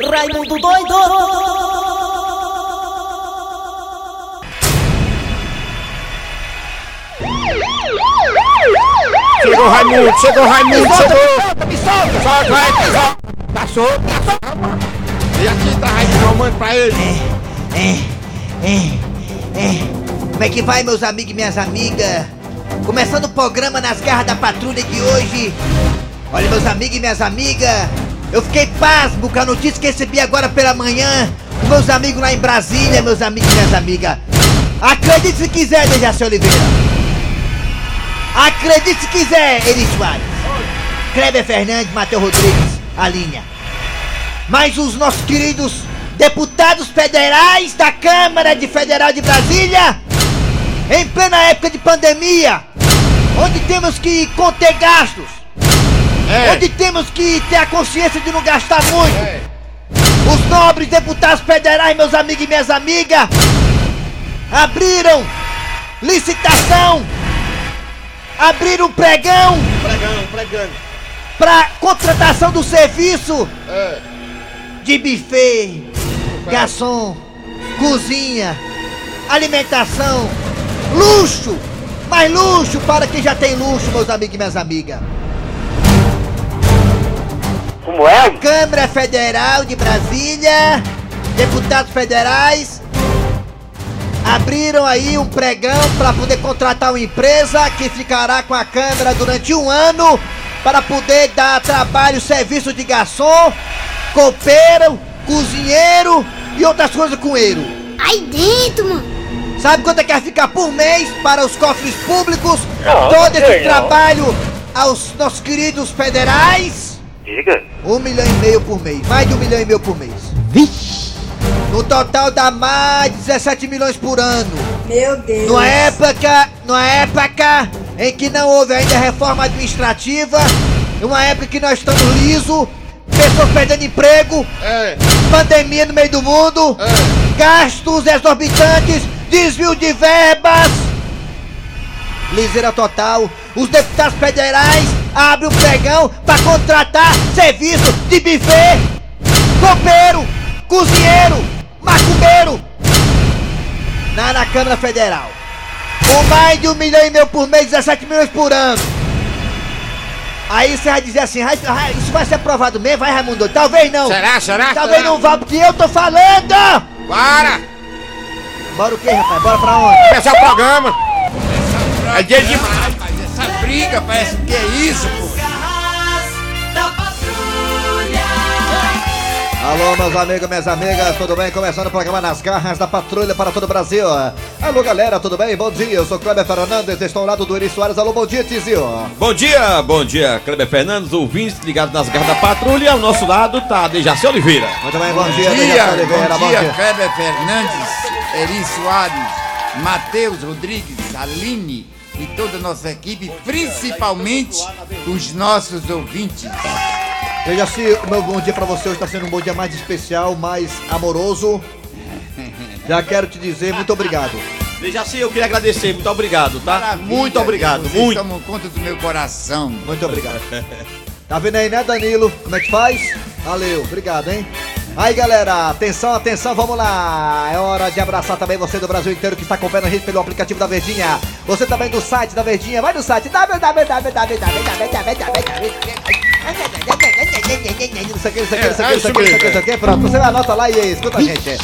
Raimundo doido! Chegou Raimundo, chegou Raimundo, chegou! Me solta! Solta, vai, solta! Tá solto, tá solto. E aqui tá Raimundo, manda pra ele! É, é, é. Como é que vai, meus amigos e minhas amigas? Começando o programa nas garras da patrulha de hoje. Olha, meus amigos e minhas amigas, eu fiquei pasmo com a notícia que recebi agora pela manhã meus amigos lá em Brasília, meus amigos e minhas amigas. Acredite se quiser, Dejaci Oliveira. Acredite se quiser, Eri Soares. Kleber Fernandes, Matheus Rodrigues, a linha. Mas os nossos queridos deputados federais da Câmara de Federal de Brasília, em plena época de pandemia, onde temos que conter gastos, É, onde temos que ter a consciência de não gastar muito, é. os nobres deputados federais, meus amigos e minhas amigas, abriram licitação, abriram pregão Pregando, pregando. para contratação do serviço É. de buffet, garçom, cozinha, alimentação, luxo, mais luxo para quem já tem luxo, meus amigos e minhas amigas. Como é? Câmara Federal de Brasília, deputados federais abriram aí um pregão para poder contratar uma empresa que ficará com a Câmara durante um ano para poder dar trabalho, serviço de garçom, copeiro, cozinheiro e outras coisas com ele. Aí dentro, mano. Sabe quanto é que vai ficar por mês para os cofres públicos? Não, Todo esse não. trabalho aos nossos queridos federais? Diga. Um milhão e meio por mês, mais de um milhão e meio por mês. No total dá mais de 17 milhões por ano. Meu Deus. Numa época, numa época em que não houve ainda reforma administrativa, numa época que nós estamos liso, pessoas perdendo emprego, É, pandemia no meio do mundo, é. gastos exorbitantes, desvio de verbas. Liseira total. Os deputados federais abrem o pregão para contratar serviço de buffet, copeiro, cozinheiro, macumbeiro na, na Câmara Federal. Com mais de um milhão e meio por mês, 17 milhões por ano. Aí você vai dizer assim, "Ai, ai, isso vai ser aprovado mesmo, vai Raimundo? Talvez não. Será, será? Talvez será? não vá, porque eu tô falando! Para! Bora o quê, rapaz? Bora pra onde? Começar o programa! É dia de... Essa briga parece que é isso, pô. Alô, meus amigos, minhas amigas, tudo bem? Começando o programa Nas Garras da Patrulha para todo o Brasil. Alô, galera, tudo bem? Bom dia, eu sou Kleber Fernandes, estou ao lado do Eri Soares. Alô, bom dia, Tizio. Bom dia, bom dia, Kleber Fernandes, ouvintes ligados nas garras da patrulha. Ao nosso lado tá Dejaci Oliveira. Muito bem, bom dia, Bom Dejaci dia, Oliveira, bom dia, Kleber Fernandes, Eri Soares, Matheus Rodrigues, Aline e toda a nossa equipe, principalmente os nossos ouvintes. Dejaci, o meu bom dia pra você hoje está sendo um bom dia mais especial, mais amoroso. Já quero te dizer muito obrigado. Dejaci, eu queria agradecer, muito obrigado, tá? Maravilha, muito obrigado, Vocês muito. tomam conta do meu coração. Muito obrigado. Tá vendo aí, né, Danilo? Como é que faz? Valeu, obrigado, hein? Aí, galera, atenção, atenção, vamos lá. É hora de abraçar também você do Brasil inteiro que está acompanhando a gente pelo aplicativo da Verdinha. Você também do site da Verdinha, vai no site Não sei o que, não sei o que, não sei o que, não sei o que, não sei o que, não sei o que. Pronto, você anota lá e escuta a gente.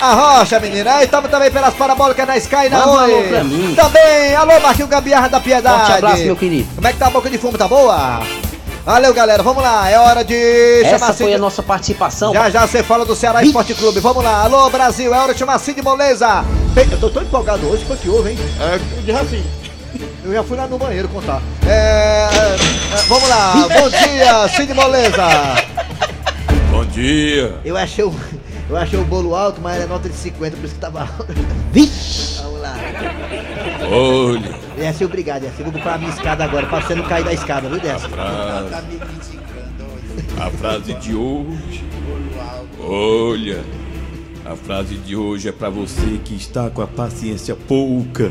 A rocha, menina. Aí estamos também pelas parabólicas da Sky na Oi. Também, alô, Marquinho Gambiarra da Piedade. Forte abraço, meu querido. Como é que tá a boca de fumo? Tá boa? Valeu, galera. Vamos lá. É hora de chamar Essa foi Cid- a nossa participação. Já já você fala do Ceará Esporte Clube. Vamos lá. Alô, Brasil. É hora de chamar Cid Moleza. Bem, Eu tô tão empolgado hoje. Foi que houve, hein? É, de assim. Eu já fui lá no banheiro contar. É, é, vamos lá. Bom dia, Cid Moleza. Bom dia. Eu achei o, eu achei o bolo alto, mas era nota de 50, por isso que tava alto. Vamos lá. Olha, Desce, obrigado, Desce. Vou procurar a minha escada agora, pra você não cair da escada, viu, Desce? Tá me criticando hoje. a frase de hoje. Olha, a frase de hoje é pra você que está com a paciência pouca.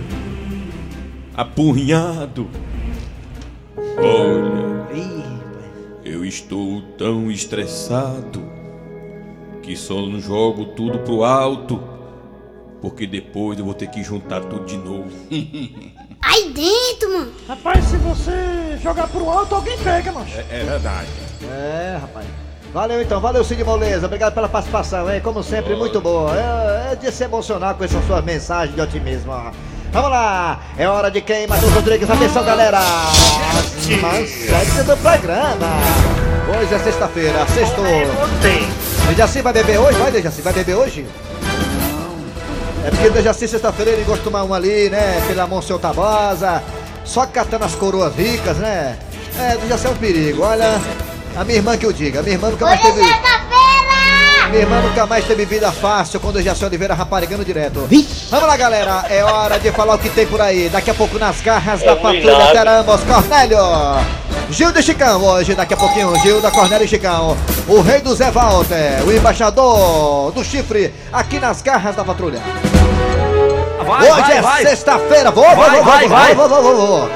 Apunhado. Olha, eu estou tão estressado que só não jogo tudo pro alto, porque depois eu vou ter que juntar tudo de novo. Aí dentro, mano. Rapaz, se você jogar pro alto, alguém pega, mano. É verdade. É, rapaz. Valeu então, valeu Cid Moleza, obrigado pela participação, hein? Como sempre, muito boa. É, é de se emocionar com essa sua mensagem de otimismo. ó. Vamos lá, é hora de quem, Matheus Rodrigues, atenção galera! Manchete do programa! Hoje é sexta-feira, sextou. Dejaci vai beber hoje? Vai, Dejaci, vai beber hoje? É porque Dejaci, sexta-feira, ele gosta de tomar um ali, né? Pela mão seu Tabosa, só catando as coroas ricas, né? É, Dejaci é um perigo, olha. A minha irmã que eu diga, a minha irmã nunca mais Hoje é teve. sexta-feira! Minha irmã nunca mais teve vida fácil quando o Jaci Oliveira raparigando direto. Vamos lá, galera. É hora de falar o que tem por aí. Daqui a pouco nas garras da patrulha teremos Cornélio. Gil de Chicão hoje, daqui a pouquinho, Gil da Cornélio e Chicão. O rei do Zé Walter, o embaixador do chifre, aqui nas garras da patrulha vai, Hoje vai, é vai. sexta-feira. Vou, vou, vou, vai, vai, vou, vou, vou, vou, vou.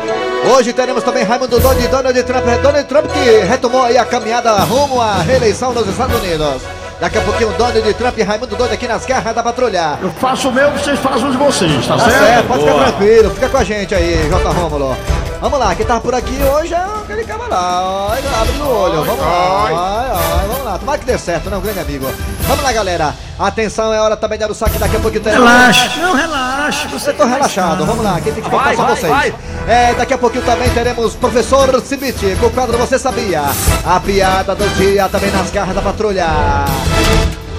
Hoje teremos também Raimundo Doido e Donald Trump. É Donald Trump que retomou aí a caminhada rumo à reeleição nos Estados Unidos. Daqui a pouquinho, Donald Trump e Raimundo Doido aqui nas garras da patrulha. Eu faço o meu, vocês fazem o de vocês, tá, tá certo? certo? Pode Boa. ficar tranquilo, fica com a gente aí, J. Rômulo. Vamos lá, quem tá por aqui hoje é aquele ó, abre o olho, vamos lá, ai, ai, vamos lá, tomara que dê certo, né, um grande amigo. Vamos lá, galera, atenção, é hora também de dar o saque, daqui a pouquinho tem... Relaxa, não, relaxa. Você tô relaxado, vamos lá, quem tem que contar são vocês. É, daqui a pouquinho também teremos Professor Cibite com o quadro Você Sabia? A piada do dia também nas garras da patrulha.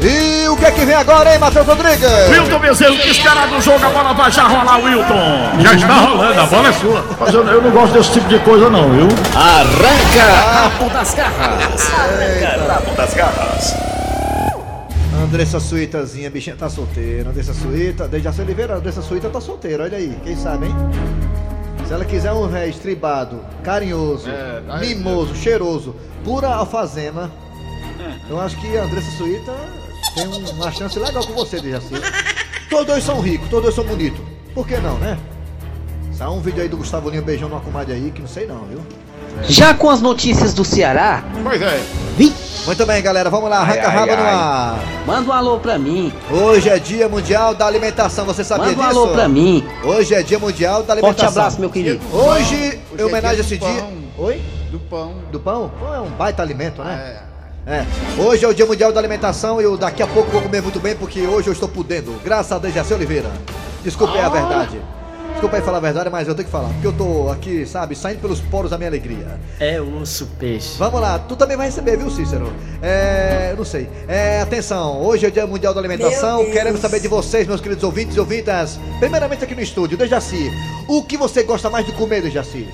E o que é que vem agora, hein, Matheus Rodrigues? Wilton Bezerro, que esperar do jogo, a bola vai já rolar, Wilton. Já está rolando, a bola é sua. Mas eu, eu não gosto desse tipo de coisa, não, viu? Andressa Suítazinha, bichinha tá solteira. Andressa Suíta, Dejaci Oliveira, Andressa Suíta tá solteira, olha aí, quem sabe, hein? Se ela quiser um ré estribado, carinhoso, É, mimoso, cheiroso, pura alfazema, eu acho que a Andressa Suíta tem um- uma chance legal com você, Dejaci. Todos dois são ricos, todos dois são bonitos. Por que não, né? Saiu um vídeo aí do Gustavo Linho beijando uma comadre aí, que não sei não, viu? Já com as notícias do Ceará, Pois é. Muito bem, galera, vamos lá, arranca Ai, raba ai, no ar. manda um alô pra mim. Hoje é dia mundial da alimentação, você sabia Manda um disso? alô pra mim. Hoje é dia mundial da Forte alimentação. abraço, meu querido. Hoje, Hoje em homenagem a é esse dia do dia. pão. Oi? Do pão. Do pão? Pão é um baita alimento, né? É. É. Hoje é o dia mundial da alimentação e eu daqui a pouco vou comer muito bem porque hoje eu estou podendo. Graças a Deus, Jaci Oliveira. Desculpa aí a verdade. Desculpa aí falar a verdade, mas eu tenho que falar. Porque eu tô aqui, sabe, saindo pelos poros da minha alegria. É osso, peixe. Vamos lá, tu também vai receber, viu, Cícero? É. eu Não sei. É, atenção, hoje é o Dia Mundial da Alimentação. Queremos saber de vocês, meus queridos ouvintes e ouvintas. Primeiramente aqui no estúdio, Dejaci. O que você gosta mais de comer, Dejaci?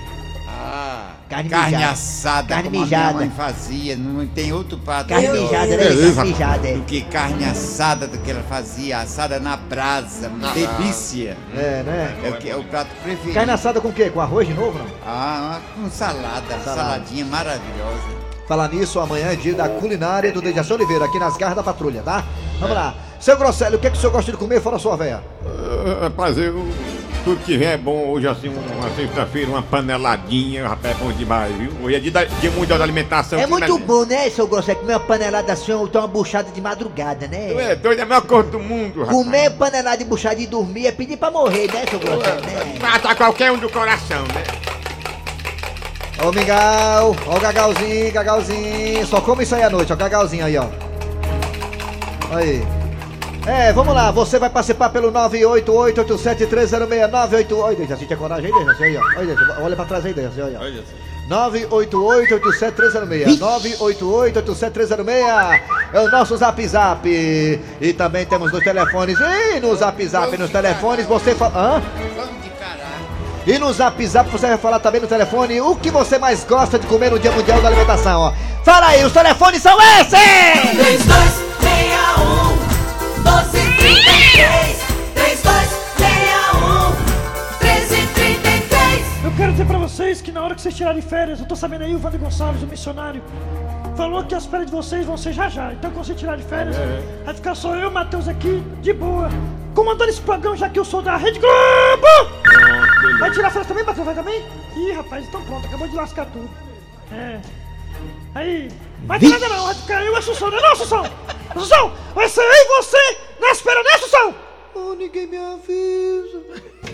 Ah, Carne carne, mijada. assada, Carne como a mijada. minha mãe fazia. Não tem outro prato Carne melhor mijada, né? Beleza. Carne mijada. do que carne assada do que ela fazia, assada na brasa, uma delícia. É, né? É o, que, é o prato preferido. Carne assada com o quê? Com arroz de novo, não? Ah, com salada, Salada. saladinha maravilhosa. Falar nisso, amanhã é dia da culinária do Dejaci Oliveira, aqui nas garras da patrulha, tá? Vamos lá. Seu Grosselio, o que, é que o senhor gosta de comer fora a sua véia? Ah, Rapaz, eu, tudo que vem é bom. Hoje, assim, uma sexta-feira, uma paneladinha, rapaz, é bom demais, viu? Hoje é dia, da- dia mundial da alimentação. É muito bom, né, seu Grosselio? Comer uma panelada assim ou então uma buchada de madrugada, Tu né? é doido, é a melhor coisa do mundo, rapaz. Comer panelada de buchada e dormir é pedir pra morrer, né, seu Grosselio? Né? Mata qualquer um do coração, né? Ô, Mingau, ó o Gagalzinho, Gagalzinho. Só come isso aí à noite, ó, Gagalzinho aí, ó. Aí. É, vamos lá, você vai participar pelo 988-87306, 988... Olha, Dejaci, tinha coragem aí, Dejaci. Olha, olha pra trás aí, Dejaci, olha, ó. 988-87306, 988-87306 é o nosso Zap Zap. E também temos nos telefones, e no Zap Zap, nos telefones, você fala... Hã? Pão de caralho. E no Zap Zap você vai falar também no telefone o que você mais gosta de comer no Dia Mundial da Alimentação, ó. Fala aí, os telefones são esses! 3261 que na hora que vocês tirarem férias, eu tô sabendo aí o Wander Gonçalves, o missionário, falou que as férias de vocês vão ser já já. Então quando você tirar de férias, vai ficar só eu e o Matheus aqui, de boa, comandando esse programa, já que eu sou da Rede Globo! Vai tirar férias também, Matheus? Vai também? Ih, rapaz, então pronto, acabou de lascar tudo. É. Aí, vai ter nada não, vai ficar eu e a Assunção, não é não, Assunção? Assunção, vai ser eu e você na espera, né, Assunção? Oh, ninguém me avisa.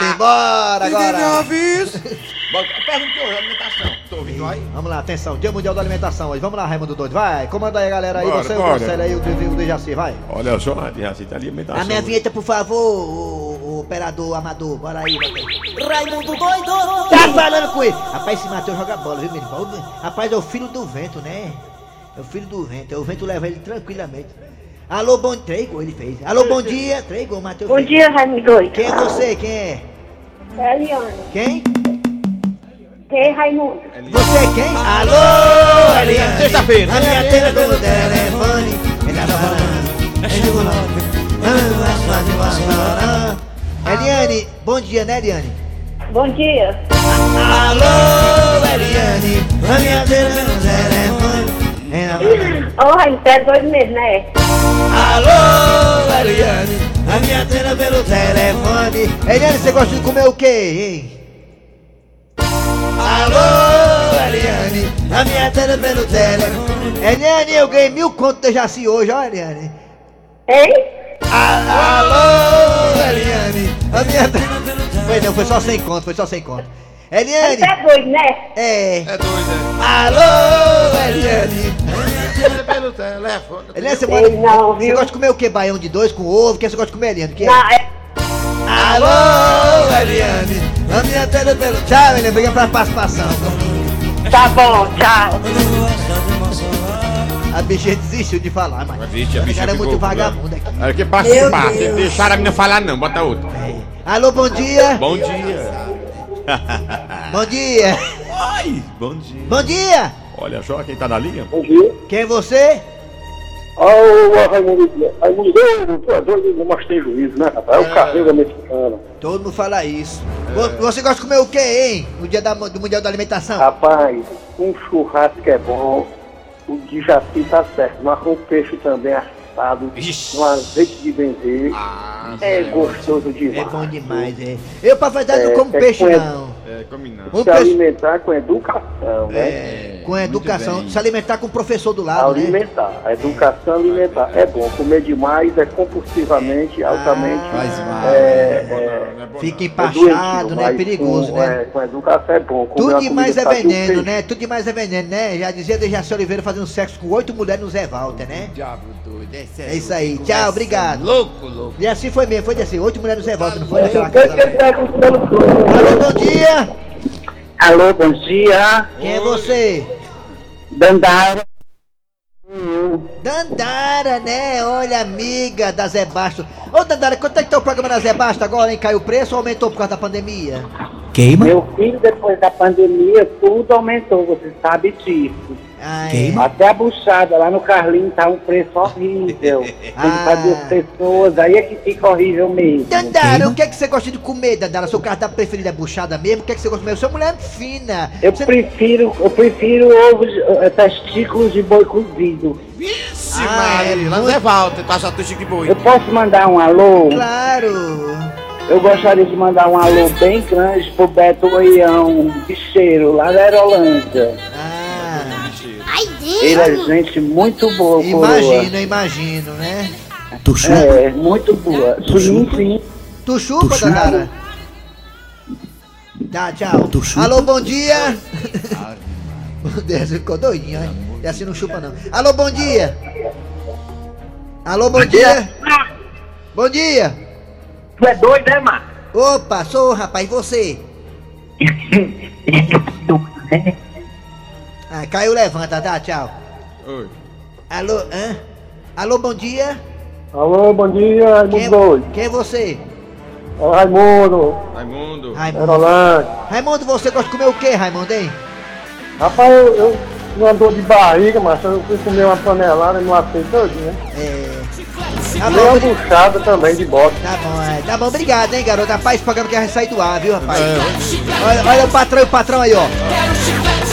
Vamos embora agora. Bom, Pergunta hoje, alimentação. Tô ouvindo aí? Vamos lá, atenção, Dia Mundial da Alimentação hoje. Vamos lá, Raimundo Doido, vai. Comanda aí, galera aí. Bora, você, bora. o Marcelo aí, o Dejaci, o Dejaci, vai. Olha só, a Diacita alimentação. A minha vinheta, por favor, o, o operador amador. Bora aí, bota aí. Raimundo doido! Tá falando com ele. Rapaz, esse Matheus joga bola, viu, menino? Rapaz, é o filho do vento, né? É o filho do vento. O vento leva ele tranquilamente. Alô, bom... Três gols ele fez. Alô, bom dia. Três gols, Matheus Bom fez. dia, Raimundo doido. Quem é você? Quem é? É a Eliane. Quem? Quem é Raimundo? Você é quem? Alô, Eliane. Sexta-feira. A minha tela pelo telefone. Ele tá falando. Faz uma- Eliane, bom dia, né, Eliane? Bom dia. Alô, Eliane. A minha tela pelo telefone. Ele Raimundo, você é doido mesmo, né? Alô, Eliane, a minha tela pelo telefone. Eliane, você gosta de comer o quê, hein? Alô, Eliane, a minha tela pelo telefone. Eliane, eu ganhei mil contos da Jaci hoje, ó, Eliane. Hein? A- Alô, Eliane, a minha tela pelo telefone. Foi não, foi só 100 conto, foi só 100 conto. Eliane, Você é doido, né? é. É doido, Alô, Eliane. é? Pelo telefone. Eliane, você, manda- não, você gosta de comer o quê? Baião de dois com ovo? O que você gosta de comer, Eliane? O que é? Não, é... Alô, Eliane, a minha tela pelo... Tchau, Eliane, obrigado pela participação. Tá bom, tchau. A bichinha desistiu de falar, mas... A Esse bicha cara é muito vagabundo aqui. Era que participar. Deixaram a menina falar não, bota outra. Alô, bom dia. Bom dia. Bom dia. Ai, bom dia. Bom dia. Olha só quem tá na linha. Bom dia. Quem é você? Ô, Raimundo, Raimundo tu é doido, mas tem juízo, né, rapaz? É o carreira mexicano. Todo mundo fala isso. Vo- Você gosta de comer o quê, hein? No dia da, do Mundial da Alimentação? Rapaz, um churrasco é bom, o de jaci tá certo, mas com peixe também assado, no azeite de benzer, é gostoso É demais. bom demais, é. Eu, pra verdade, não É, como é peixe, coisa- não. É, come não. Um Se peixe... alimentar com educação, né? É, com educação. bem. Se alimentar com o professor do lado, né? Alimentar, a educação alimentar é bom. Comer demais é compulsivamente, altamente. Faz mal. é, é, Fica é empachado, né? É perigoso, com, né? é, com educação é bom. Comer Tudo demais é veneno, né? Tudo demais é veneno, né? Já dizia Dejaci Oliveira fazendo sexo com oito mulheres no Zé Walter, né? Diabo doido, esse É isso aí. Tchau, obrigado. Louco, louco. E assim foi mesmo, foi assim, oito mulheres no Zé Walter, não foi tá? Alô, bom dia! Alô, bom dia. Quem é você? Dandara. Dandara, né? Olha, amiga da Zé Basto. Ô, Dandara, quanto é que tá o programa da Zé Basto agora, hein? Caiu o preço ou aumentou por causa da pandemia? Queima? Meu filho, depois da pandemia, tudo aumentou, você sabe disso. Ah, é. Até a buchada lá no Carlinhos tá um preço horrível. Tem que Ah. fazer as pessoas, aí é que fica horrível mesmo. Dandara, o que é que você gosta de comer, Dandara? Seu cardápio preferido é buchada mesmo? O que é que você gosta de comer? Sua mulher é fina. Eu Você- prefiro, eu prefiro ovos, eh, testículos de boi cozido. Vixe, Ah, Maria, é lá no Zé Walter, tá achando chique boi. Eu posso mandar um alô? Claro. Eu gostaria de mandar um alô bem grande pro Beto Oião, bicheiro, lá da Aerolândia. Ah, Ai, Ele é gente muito boa, imagino, imagino, né? coroa. É, muito boa. Sim, sim. Tu chupa, Dandara? Tá, tchau. Alô, bom dia. Meu Deus, ficou doidinho, hein? E assim não chupa, não. Alô, bom dia. Alô, bom dia. Bom dia. Tu é doido, né, mano? Opa, sou, rapaz, e você? Ah, caiu, levanta, tá, tchau. Oi. Alô, hã? Alô, bom dia. Alô, bom dia, Raimundo Quem é, doido. quem é você? É o Raimundo, Raimundo. Raimundo. Aerolândia. Raimundo, você gosta de comer o quê, Raimundo, hein? Rapaz, eu, eu não andou de barriga, mas eu fui comer uma panelada e não aceito todinha. É. Tá uma bom, buchada também de bota. tá bom, é. Tá bom, obrigado, hein, garoto. Rapaz, esse programa que vai sair do ar, viu, rapaz? Olha, olha o patrão, o patrão aí, ó.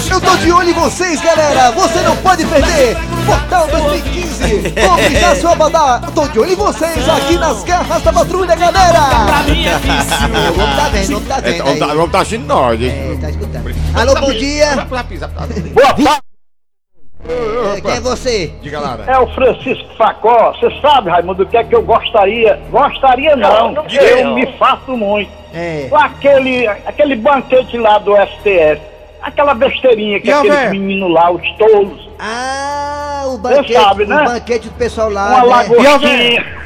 Eu tô de olho em vocês, galera. Você não pode perder. Portal 2015. Compre já sua banda. Eu tô de olho em vocês aqui nas garras da patrulha, galera. O homem tá vendo, o homem tá É, vendo o tá- aí. o tá assistindo nós, hein? É, tá escutando. Alô, bom dia. Boa tarde. É, quem é você? Diga lá, né? É o Francisco Facó. Você sabe, Raimundo, o que é que eu gostaria? Gostaria não, Não, não eu diga. me faço muito. É. Aquele, aquele banquete lá do STF. Aquela besteirinha que E aqueles véia? meninos lá, os tolos. Ah, o banquete, sabe, né? o banquete do pessoal lá, Uma né? lagostinha.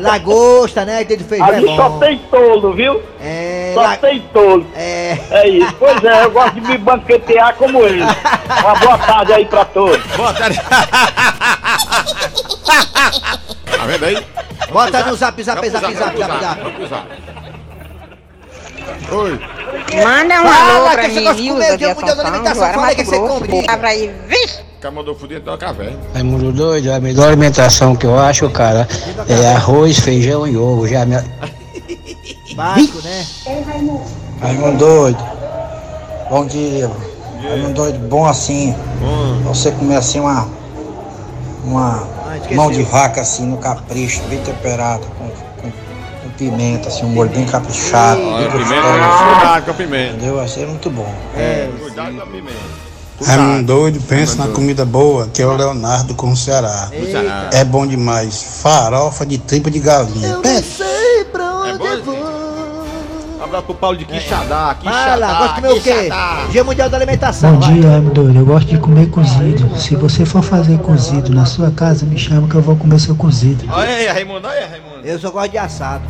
Lagosta, né? Aquele feijão é Ali bom. só tem tolo, viu? É, Só la- tem tolo. é. É isso. Pois é, eu gosto de me banquetear como ele. Uma boa tarde aí pra todos. Boa tarde. tá vendo aí? Bota no zap, zap, zap, zap, zap, zap. Oi. Manda um Fala, alô que pra esse mim, Nilza comer, de Assunção, alimentação, Joara, que Mato você Grosso. Cabra aí, vixe! O cara mandou fuder então a caverna. Raimundo doido, a melhor alimentação que eu acho, cara, é arroz, feijão e ovo. Já é minha... Básico, né? Raimundo doido. Bom dia. Raimundo doido, bom assim. Você comer assim uma. Uma Ah, mão de vaca assim no capricho, bem temperada, com, com, com pimenta, assim, um molho bem caprichado, bem Olha, gostoso. pimenta, cuidado com a pimenta. Entendeu? Vai ser muito bom. É. Cuidado com a pimenta. Raimundo doido, pensa na comida boa, que é o Leonardo com o Ceará. Eita. É bom demais. Farofa de tripa de galinha. Pé abraço pro Paulo de Quixadá, Fala, gosta de comer o quê? Quixadá. Dia Mundial da Alimentação. Bom vai. dia, Raimundo doido. Eu gosto de comer cozido. Se você for fazer cozido na sua casa, me chama que eu vou comer seu cozido. Olha aí, Raimundo, olha aí, Raimundo. Eu só gosto de assado.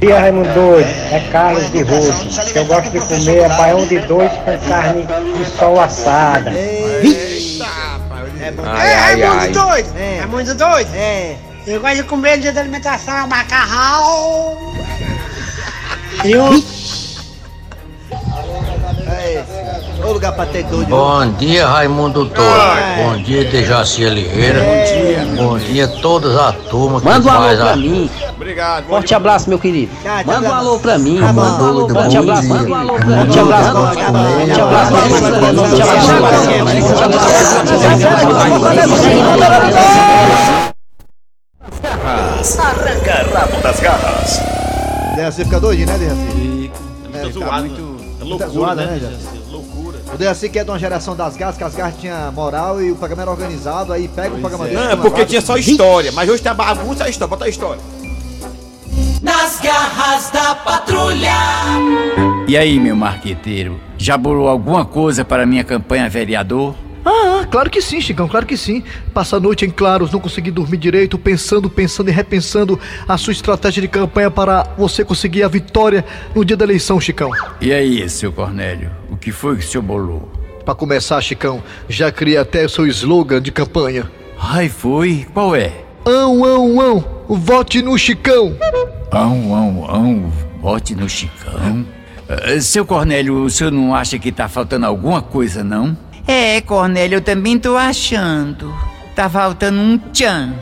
dia, Raimundo Doido. É Carlos de Russo. Eu gosto de comer é baião de dois com carne de sol assada. Eita, É bom. É, é muito doido! É. É muito doido! É. Eu gosto de comer no dia da alimentação, macarrão! E um... lugar pra ter doido. Bom dia, Raimundo Doido. Bom dia, Dejaci Oliveira. Bom dia a todas a turma que Manda um alô pra a... mim. Obrigado. bom Forte dia. abraço, meu querido. Tchau, tchau, Manda um alô pra mim. Tá bom. Manda um alô, Bom forte abraço. dia. Manda um alô pra mim. Forte abraço. Forte abraço. Arranca rabo das garras. Dejaci fica doidinho, né, Dejaci? Fica É, zoado. tá É Tá loucura, zoada, né? né. O Dejaci que é de uma geração das garras, que as garras tinham moral e o programa era organizado, aí pega o programa desse. Não, é porque tinha só história, mas hoje tem a bagunça a história. Bota a história. Nas garras da patrulha. E aí, meu marqueteiro, já bolou alguma coisa para minha campanha vereador? Ah, ah, claro que sim, Chicão, claro que sim. Passa a noite em claros, não conseguir dormir direito, pensando, pensando e repensando a sua estratégia de campanha para você conseguir a vitória no dia da eleição, Chicão. E aí, seu Cornélio, o que foi que o senhor bolou? Para começar, Chicão, já criei até o seu slogan de campanha. Ai, foi? Qual é? Ão, ão, ão, vote no Chicão. Ão, ão, ão, bote no Chicão. Ah, seu Cornélio, o senhor não acha que tá faltando alguma coisa, não? É, Cornélio, eu também tô achando. Tá faltando um tchan.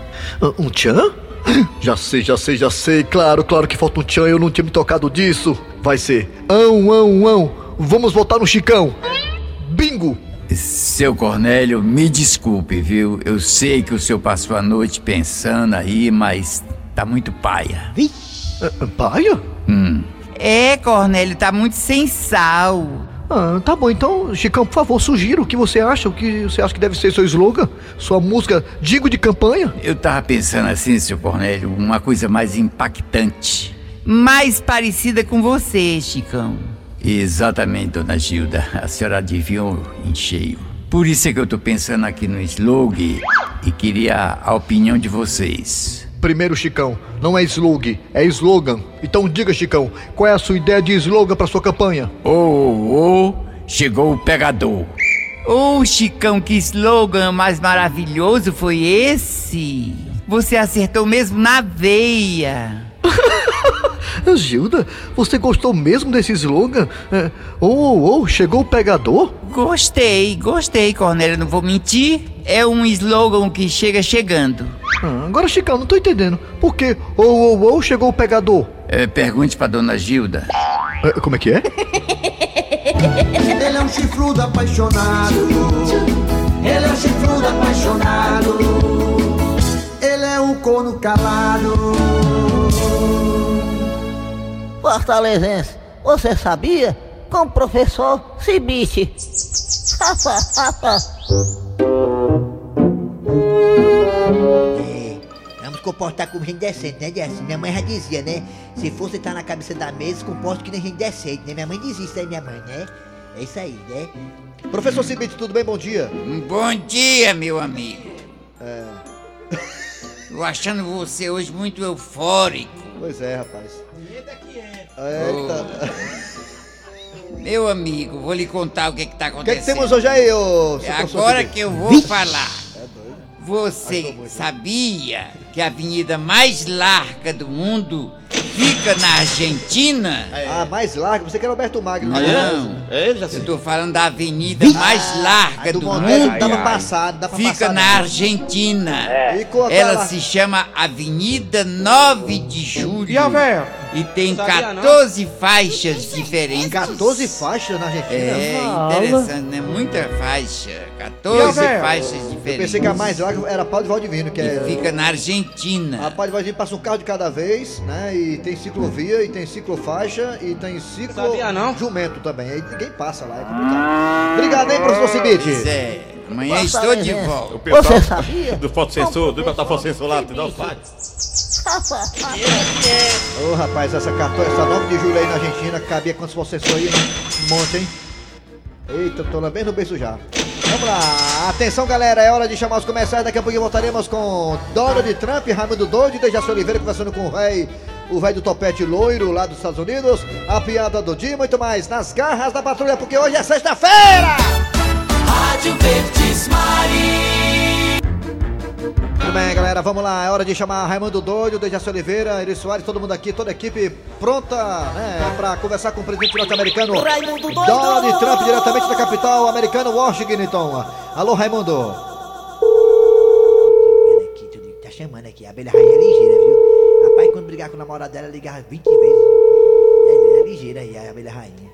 Ah, Um tchan? Já sei, já sei, já sei. Claro, claro que falta um tchan, eu não tinha me tocado disso. Vai ser ão, ão, ão, vamos votar no Chicão. Bingo! Seu Cornélio, me desculpe, viu? Eu sei que o senhor passou a noite pensando aí, mas tá muito paia. Ah, Paia? Hum. É, Cornélio, tá muito sem sal. Ah, tá bom, então, Chicão, por favor, sugira o que você acha, o que você acha que deve ser seu slogan, sua música, digo de campanha. Eu tava pensando assim, seu Cornélio, uma coisa mais impactante. Mais parecida com você, Chicão. Exatamente, dona Gilda. A senhora adivinhou em cheio. Por isso é que eu tô pensando aqui no slogan e queria a opinião de vocês. Primeiro, Chicão, não é slogan, é slogan. Então diga, Chicão, qual é a sua ideia de slogan para sua campanha? Ô, ô, chegou o pegador. Ô, Chicão, que slogan mais maravilhoso foi esse? Você acertou mesmo na veia. Gilda, você gostou mesmo desse slogan? É, oh, oh, oh, chegou o pegador? Gostei, gostei, Cornélia, não vou mentir. É um slogan que chega chegando. Ah, agora, Chicão, não tô entendendo. Por quê? Oh, oh, oh, chegou o pegador. É, pergunte pra dona Gilda. É, como é que é? Ele é um chifrudo apaixonado. Ele é um chifrudo apaixonado. Ele é um corno calado. Fortalezense, você sabia? Com o professor Cibite. É, vamos comportar como gente decente, né, Jess? Minha mãe já dizia, né? Se for sentar na cabeça da mesa, se comporte que nem gente decente, né? Minha mãe dizia isso aí, minha mãe, né? É isso aí, né? Professor Cibite, tudo bem? Bom dia. Bom dia, meu amigo. É, Tô achando você hoje muito eufórico. Pois é, rapaz. Meu amigo, vou lhe contar o que que tá O que, acontecendo. que temos hoje aí, ô É agora que eu vou Vixe! falar. Você sabia que a avenida mais larga do mundo fica na Argentina? Ah, mais larga, você que é Roberto Magno, né? Não, eu tô falando da avenida mais larga Ah, do do, mundo. dá pra passar, dá pra Fica passar, na. Argentina. E qual tá Ela lá? se chama Avenida 9 de Julho. E a véia? E tem Sabia não? 14 faixas diferentes. 14 faixas na Argentina? É Fala. interessante, né? Muita faixa. E a 14 véia? faixas Eu diferentes. pensei que a mais larga era Pau de Valdivino, que é... Fica na Argentina. A Pau de Valdivino passa um carro de cada vez, né? E tem ciclovia, e tem ciclofaixa, e tem ciclo... Sabia não? Jumento também, aí ninguém passa lá, é complicado. Obrigado, hein, professor Cibite? Pois é. Amanhã estou de volta. O pessoal Você sabia? Do fotossensor, do botar fotossensor lá, te dá os Ô rapaz, essa 14, essa 9 de julho aí na Argentina, cabia quantos foi aí? Um monte, hein? Eita, tô lá bem no beijo já. Vamos lá, atenção galera, é hora de chamar os comerciais. Daqui a pouquinho voltaremos com Donald Trump, Raimundo Doido e Dejaci Oliveira conversando com o velho, o velho do topete loiro lá dos Estados Unidos. A piada do dia e muito mais nas garras da patrulha, porque hoje é sexta-feira! Rádio Verdes Mari. Tudo bem, galera, vamos lá. É hora de chamar Raimundo Doido, Dejaci Oliveira, Eri Soares, todo mundo aqui, toda a equipe pronta, né, pra conversar com o presidente norte-americano! Donald Trump, diretamente da capital americana, Washington. Alô, Raimundo. Tá chamando aqui, a abelha rainha é ligeira, viu? Rapaz, quando brigar com o namorado dela, ligar 20 vezes. É, é ligeira aí, a abelha rainha.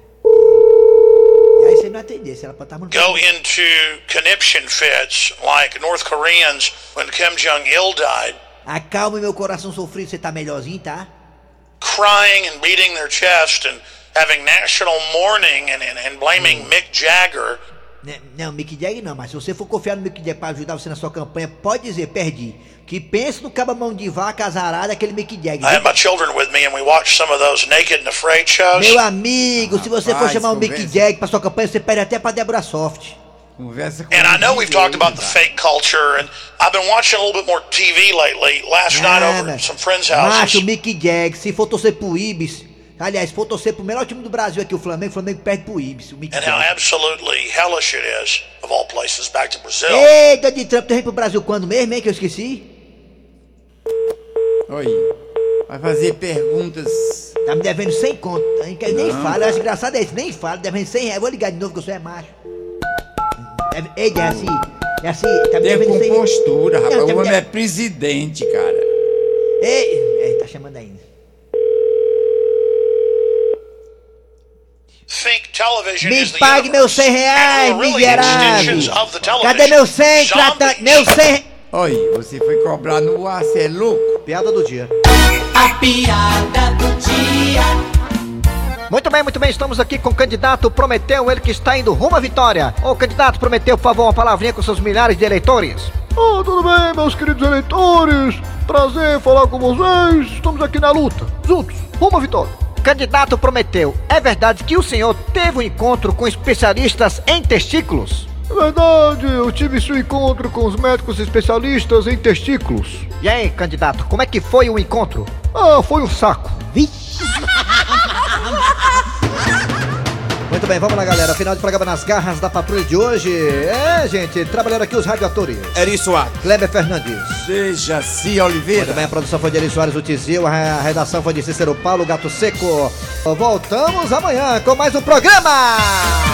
E aí você não atender, se ela estar muito. go into conniption fits like North Koreans when Kim Jong il died, Acalme meu coração sofrido, você tá melhorzinho, tá? crying and beating their chest and having national mourning and, and, and blaming Mick Jagger. Né, Não, Mick Jagger não, mas se você for confiar no Mick Jagger pra ajudar você na sua campanha, pode dizer, perdi. Que pensa no cabamão de vaca azarada, aquele Mick Jagger. I had my children with me and we watched some of those naked and afraid shows. Meu amigo, se você for Rapaz, chamar o Mick. Jagger pra sua campanha, você perde até pra Débora Soft. Conversa com And I know we've talked about the fake culture, and I've been watching a little bit more TV lately. Last night over at some friends' Macho, houses. Mick Jagger, se for torcer pro Ibis, aliás, se for torcer pro melhor time do Brasil aqui, o Flamengo, o Flamengo perde pro Ibis, o Mick And how Jagger. absolutely hellish it is, of all places, back to Brazil. Eita, de Trump, tu vem pro Brasil quando mesmo, hein, que eu esqueci? Oi. Vai fazer perguntas. Tá me devendo 100 conto, hein, que nem Não. fala, eu acho engraçado é isso, nem fala, devendo 100 reais, vou ligar de novo que eu sou é macho. Deve- Ei, Jaci, Jaci, tá me Tem devendo 100 compostura, Não, rapaz. tá O me homem é de- presidente, cara. Ei, ei, tá chamando ainda. Think television Me is the pague meus 100 reais, And we're really miserável. extensions of the television. Cadê meu 100, tratante? Meu 100... Oi, você foi cobrar no ar, você é louco? Piada do dia. A piada do dia. Muito bem, muito bem, estamos aqui com o candidato Prometeu, ele que está indo rumo à vitória. Ô candidato Prometeu, por favor, uma palavrinha com seus milhares de eleitores. Oh, tudo bem, meus queridos eleitores? Prazer falar com vocês. Estamos aqui na luta, juntos, rumo à vitória. Candidato Prometeu, é verdade que o senhor teve um encontro com especialistas em testículos? É verdade, eu tive esse encontro com os médicos especialistas em testículos. E aí, candidato, como é que foi o encontro? Ah, foi um saco. Muito bem, vamos lá, galera. Final de programa nas garras da patrulha de hoje. É, gente, trabalhando aqui os radioatores. Eri Soares. Kleber Fernandes. Dejaci Oliveira. Muito bem, a produção foi de Eri Soares, o Tizil, a redação foi de Cícero Paulo, Gato Seco. Voltamos amanhã com mais um programa.